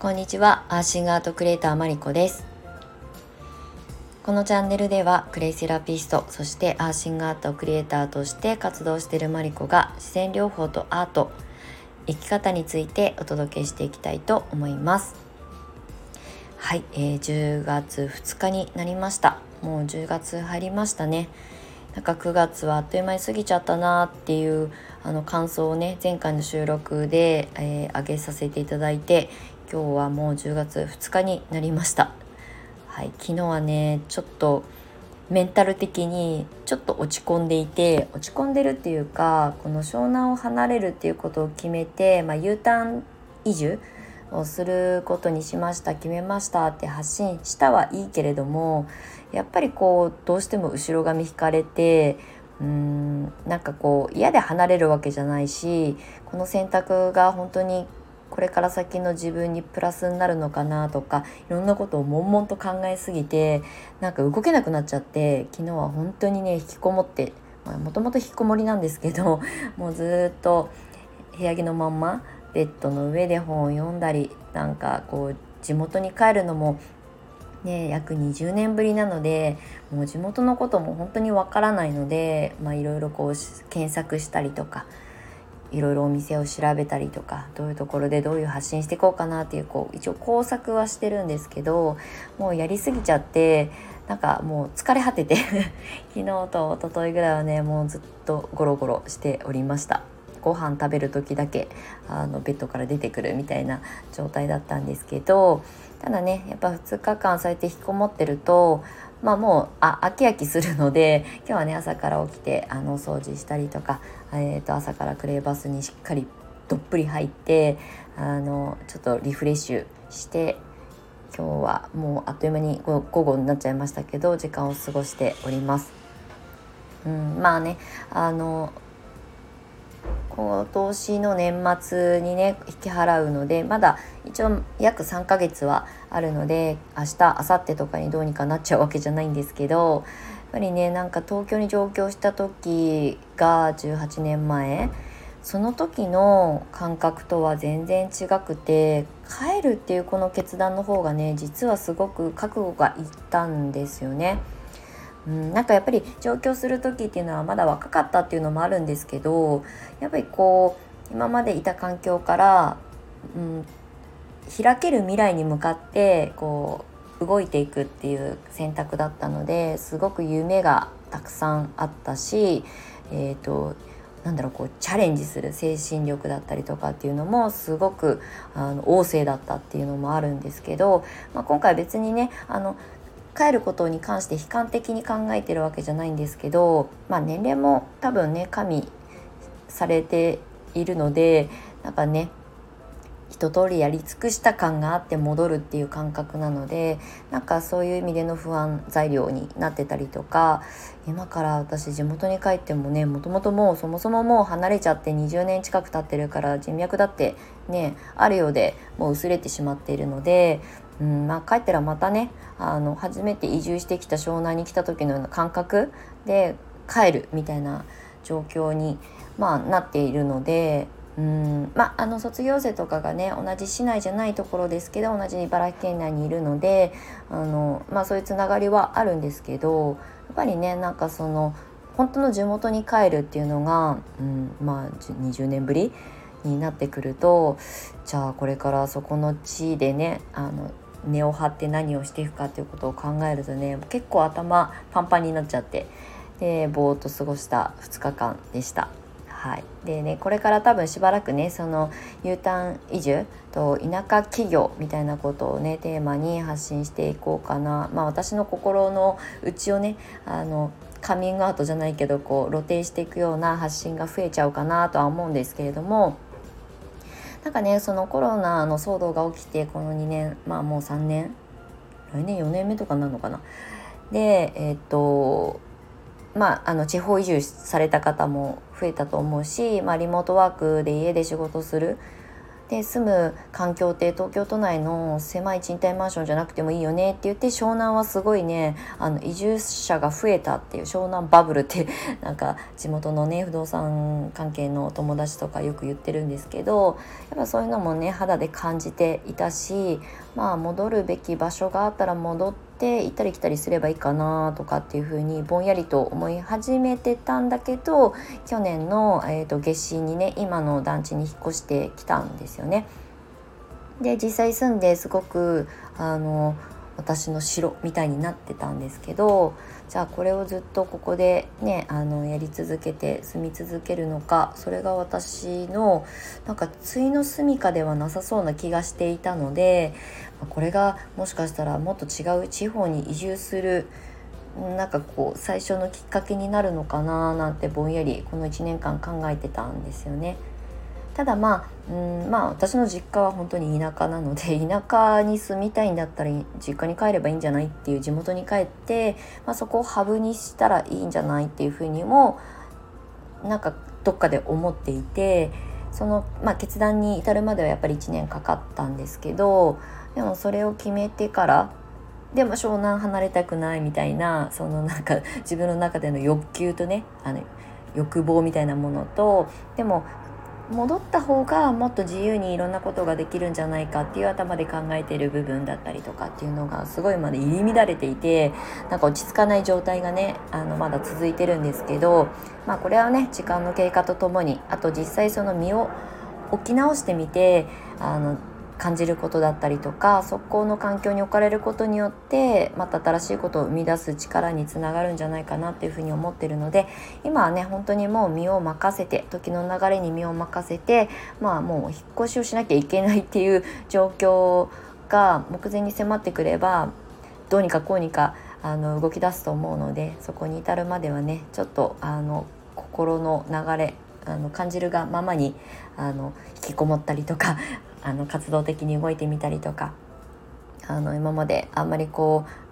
こんにちは。アーシングアートクリエイターマリコです。このチャンネルではクレイセラピストそしてアーシングアートクリエイターとして活動しているマリコが自然療法とアート生き方についてお届けしていきたいと思います。はい、えー、10月2日になりました。もう10月入りましたね。なんか9月はあっという間に過ぎちゃったなっていうあの感想をね前回の収録で、えー、上げさせていただいて今日はもう10月2日になりました。はい昨日はねちょっとメンタル的にちょっと落ち込んでいて落ち込んでるっていうかこの湘南を離れるっていうことを決めて、まあ、U ターン移住をすることにしました。決めましたって発信したはいいけれどもやっぱりこうどうしても後ろ髪引かれてうーんなんかこう嫌で離れるわけじゃないしこの選択が本当にこれから先の自分にプラスになるのかなとかいろんなことを悶々と考えすぎてなんか動けなくなっちゃって昨日は本当にね引きこもってもともと引きこもりなんですけど もうずっと部屋着のまんまベッドの上で本を読んだりなんかこう地元に帰るのもね、約20年ぶりなのでもう地元のことも本当にわからないのでいろいろこう検索したりとかいろいろお店を調べたりとかどういうところでどういう発信していこうかなっていうこう一応工作はしてるんですけどもうやりすぎちゃってなんかもう疲れ果てて 昨日と一昨日ぐらいはねもうずっとゴロゴロしておりました。ご飯食べる時だけあのベッドから出てくるみたいな状態だったんですけどただねやっぱ2日間そうやって引きこもってるとまあもうあ飽き飽きするので 今日はね朝から起きてあの掃除したりとか、えー、と朝からクレーバスにしっかりどっぷり入ってあのちょっとリフレッシュして今日はもうあっという間に午後になっちゃいましたけど時間を過ごしております。うん、まあねあの今年の年末にね引き払うのでまだ一応約3ヶ月はあるので明日明後日とかにどうにかなっちゃうわけじゃないんですけどやっぱりねなんか東京に上京した時が18年前その時の感覚とは全然違くて帰るっていうこの決断の方がね実はすごく覚悟がいったんですよね。うん、なんかやっぱり上京する時っていうのはまだ若かったっていうのもあるんですけどやっぱりこう今までいた環境から、うん、開ける未来に向かってこう動いていくっていう選択だったのですごく夢がたくさんあったし、えーと、なんだろうこうチャレンジする精神力だったりとかっていうのもすごくあの旺盛だったっていうのもあるんですけど、まあ、今回別にねあの帰ることに関して悲観的に考えてるわけじゃないんですけど、まあ、年齢も多分ね加味されているのでなんかね一通りやり尽くした感があって戻るっていう感覚なのでなんかそういう意味での不安材料になってたりとか今から私地元に帰ってもねもともともうそもそももう離れちゃって20年近く経ってるから人脈だってねあるようでもう薄れてしまっているのでうんまあ、帰ったらまたねあの初めて移住してきた湘南に来た時のような感覚で帰るみたいな状況に、まあ、なっているのでうんまあ、あの卒業生とかがね同じ市内じゃないところですけど同じ茨城県内にいるのであの、まあ、そういうつながりはあるんですけどやっぱりねなんかその本当の地元に帰るっていうのが、うん、まあ20年ぶりになってくるとじゃあこれからそこの地でねあの根を張って何をしていくかっていうことを考えるとね結構頭パンパンになっちゃってでぼーっと過ごした2日間でした。はい、でねこれから多分しばらくねその U ターン移住と田舎企業みたいなことをねテーマに発信していこうかなまあ私の心の内をねあのカミングアウトじゃないけどこう露呈していくような発信が増えちゃうかなとは思うんですけれどもなんかねそのコロナの騒動が起きてこの2年まあもう3年来年4年目とかなのかな。でえっ、とまあ、あの地方移住された方も増えたと思うし、まあ、リモートワークで家で仕事するで住む環境って東京都内の狭い賃貸マンションじゃなくてもいいよねって言って湘南はすごいねあの移住者が増えたっていう湘南バブルって なんか地元のね不動産関係の友達とかよく言ってるんですけどやっぱそういうのもね肌で感じていたしまあ戻るべき場所があったら戻って行ったり来たりすればいいかなとかっていうふうにぼんやりと思い始めてたんだけど去年の、えーと、夏至にね今の団地に引っ越してきたんですよね。で実際住んですごくあの私の城みたいになってたんですけどじゃあこれをずっとここでねあのやり続けて住み続けるのかそれが私のなんか対の住みかではなさそうな気がしていたのでこれがもしかしたらもっと違う地方に移住するなんかこう最初のきっかけになるのかななんてぼんやりこの1年間考えてたんですよね。ただまあうんまあ私の実家は本当に田舎なので 田舎に住みたいんだったら実家に帰ればいいんじゃないっていう地元に帰って、まあ、そこをハブにしたらいいんじゃないっていうふうにもなんかどっかで思っていてその、まあ、決断に至るまではやっぱり1年かかったんですけどでもそれを決めてからでも湘南離れたくないみたいなそのなんか自分の中での欲求とねあの欲望みたいなものとでも戻った方がもっと自由にいろんなことができるんじゃないかっていう頭で考えてる部分だったりとかっていうのがすごいまだ入り乱れていてなんか落ち着かない状態がねあのまだ続いてるんですけどまあこれはね時間の経過とともにあと実際その身を置き直してみてあの感じることだったりとか速攻の環境に置かれることによってまた新しいことを生み出す力につながるんじゃないかなっていうふうに思ってるので今はね本当にもう身を任せて時の流れに身を任せてまあもう引っ越しをしなきゃいけないっていう状況が目前に迫ってくればどうにかこうにかあの動き出すと思うのでそこに至るまではねちょっとあの心の流れあの感じるがままにあの引きこもったりとかあの活動的に動いてみたりとかあの今まであんまりこう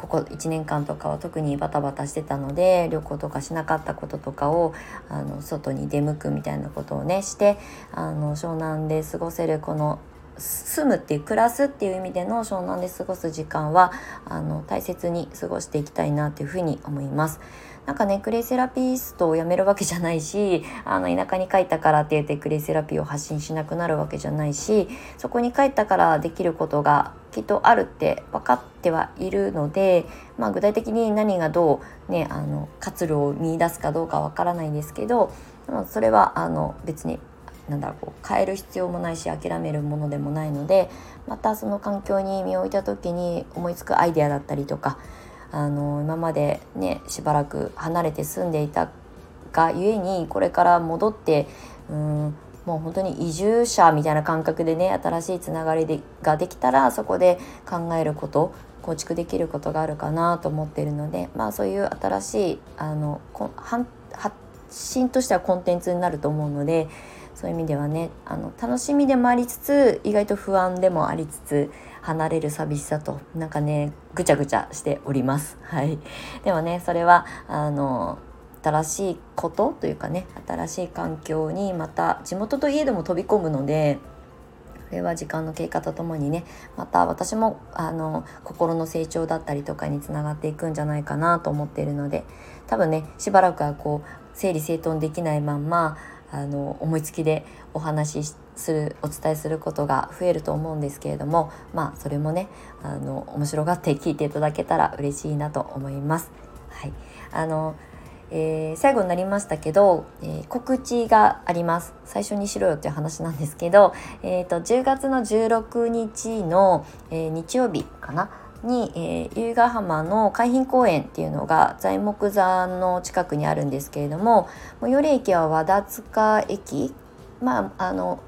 ここ1年間とかは特にバタバタしてたので旅行とかしなかったこととかをあの外に出向くみたいなことをねしてあの湘南で過ごせるこの住むっていう暮らすっていう意味での湘南で過ごす時間はあの大切に過ごしていきたいなというふうに思います。なんかねクレイセラピストを辞めるわけじゃないし あの田舎に帰ったからって言ってクレイセラピーを発信しなくなるわけじゃないしそこに帰ったからできることがきっとあるって分かってはいるので、まあ、具体的に何がどう、ね、あの活路を見いだすかどうかわからないんですけどそれはあの別になんだろうこう変える必要もないし諦めるものでもないのでまたその環境に身を置いた時に思いつくアイデアだったりとかあの今までねしばらく離れて住んでいたがゆえにこれから戻ってうんもう本当に移住者みたいな感覚でね新しいつながりでができたらそこで考えること構築できることがあるかなと思っているのでまあそういう新しいあの発信としてはコンテンツになると思うのでそういう意味ではねあの楽しみでもありつつ意外と不安でもありつつ離れる寂しさとなんかねぐちゃぐちゃしております。はい。でもねそれはあの新しいことというかね新しい環境にまた地元といえども飛び込むのでこれは時間の経過とともにねまた私もあの心の成長だったりとかにつながっていくんじゃないかなと思っているので多分ねしばらくはこう整理整頓できないまんまあの思いつきでお話ししてするお伝えすることが増えると思うんですけれどもまあそれもねあの面白がって聞いていただけたら嬉しいなと思います。はい。あのえー、最後になりましたけど、えー、告知があります。最初にしろよっていう話なんですけど、えーと、10月の16日の、えー、日曜日かな？に、えー、由比ヶ浜の海浜公園っていうのが材木座の近くにあるんですけれども最寄り駅は和田塚駅。まああの、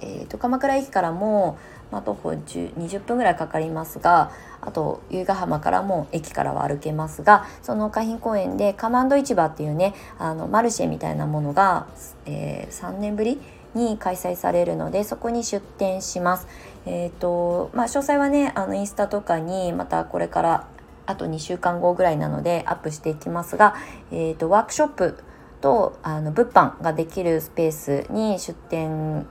えーと、鎌倉駅からも、まあ、徒歩20分ぐらいかかりますがあと由比ヶ浜からも駅からは歩けますがその海浜公園でカマンド市場っていうねあのマルシェみたいなものが、えー、3年ぶりに開催されるのでそこに出店します。えーとまあ、詳細はねあのインスタとかにまたこれからあと2週間後ぐらいなのでアップしていきますが、えーと、ワークショップとあの物販ができるスペースに出店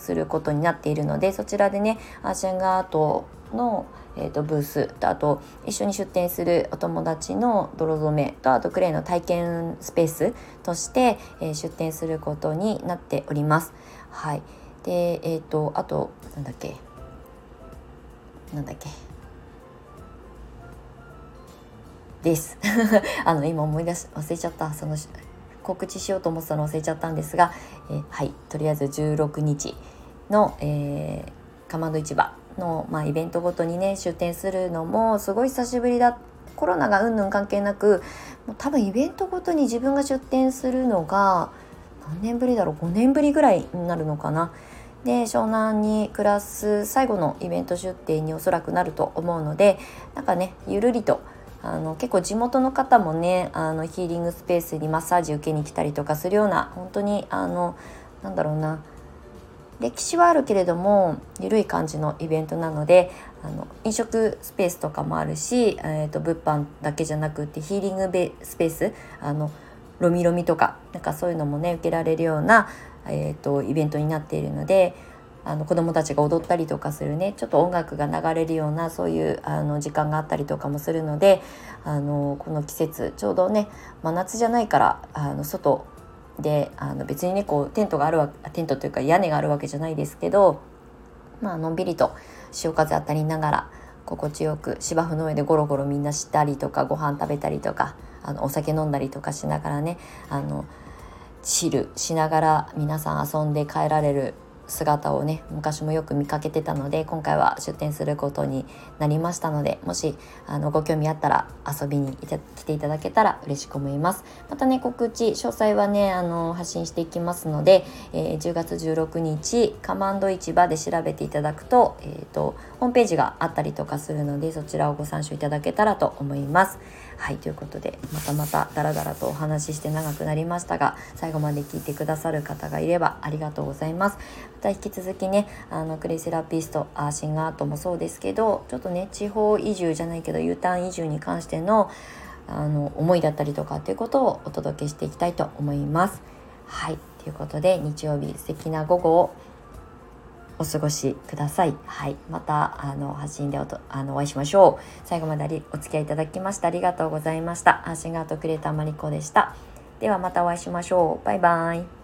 することになっているのでそちらでねアーシャンガートの、えーと、ブースとあと一緒に出店するお友達の泥染めとあとクレイの体験スペースとして、えー、出店することになっております。はい、でえっ、ー、とあとなんだっけ？なんだっけ？です。あの今思い出し忘れちゃった。その告知しようと思ってたの忘れちゃったんですが、えー、はいとりあえず16日の、えー、かまど市場の、まあ、イベントごとにね出店するのもすごい久しぶりだコロナがうんぬん関係なくもう多分イベントごとに自分が出店するのが何年ぶりだろう？5年ぶりぐらいになるのかな？で湘南に暮らす最後のイベント出店におそらくなると思うのでなんかねゆるりとあの結構地元の方もねあのヒーリングスペースにマッサージ受けに来たりとかするような本当にあのなんだろうな歴史はあるけれども緩い感じのイベントなのであの飲食スペースとかもあるし、えーと、物販だけじゃなくてヒーリングベスペースあのロミロミとかなんかそういうのもね受けられるような、えーとイベントになっているのであの子どもたちが踊ったりとかするねちょっと音楽が流れるようなそういうあの時間があったりとかもするのであのこの季節ちょうどね真夏じゃないからあの外であの別にねこうテントがあるわテントというか屋根があるわけじゃないですけど、まあのんびりと潮風当たりながら心地よく芝生の上でゴロゴロみんなしたりとかご飯食べたりとかあのお酒飲んだりとかしながらねあのチルしながら皆さん遊んで帰られる姿をね昔もよく見かけてたので今回は出店することになりましたのでもしあのご興味あったら遊びに来ていただけたら嬉しく思います。またね告知詳細はねあの発信していきますので、えー、10月16日カマンド市場で調べていただくと,、えーと、ホームページがあったりとかするのでそちらをご参照いただけたらと思います。はいということでまたまたダラダラとお話しして長くなりましたが最後まで聞いてくださる方がいればありがとうございます。また引き続きねあのクレイセラピストあシンガートもそうですけどちょっとね地方移住じゃないけど U ターン移住に関してのあの思いだったりとかっていうことをお届けしていきたいと思いますはいということで日曜日素敵な午後をお過ごしください。はい。また、あの、発信でおとあのお会いしましょう。最後までお付き合いいただきましてありがとうございました。発信ガートクリエイターマリコでした。ではまたお会いしましょう。バイバイ。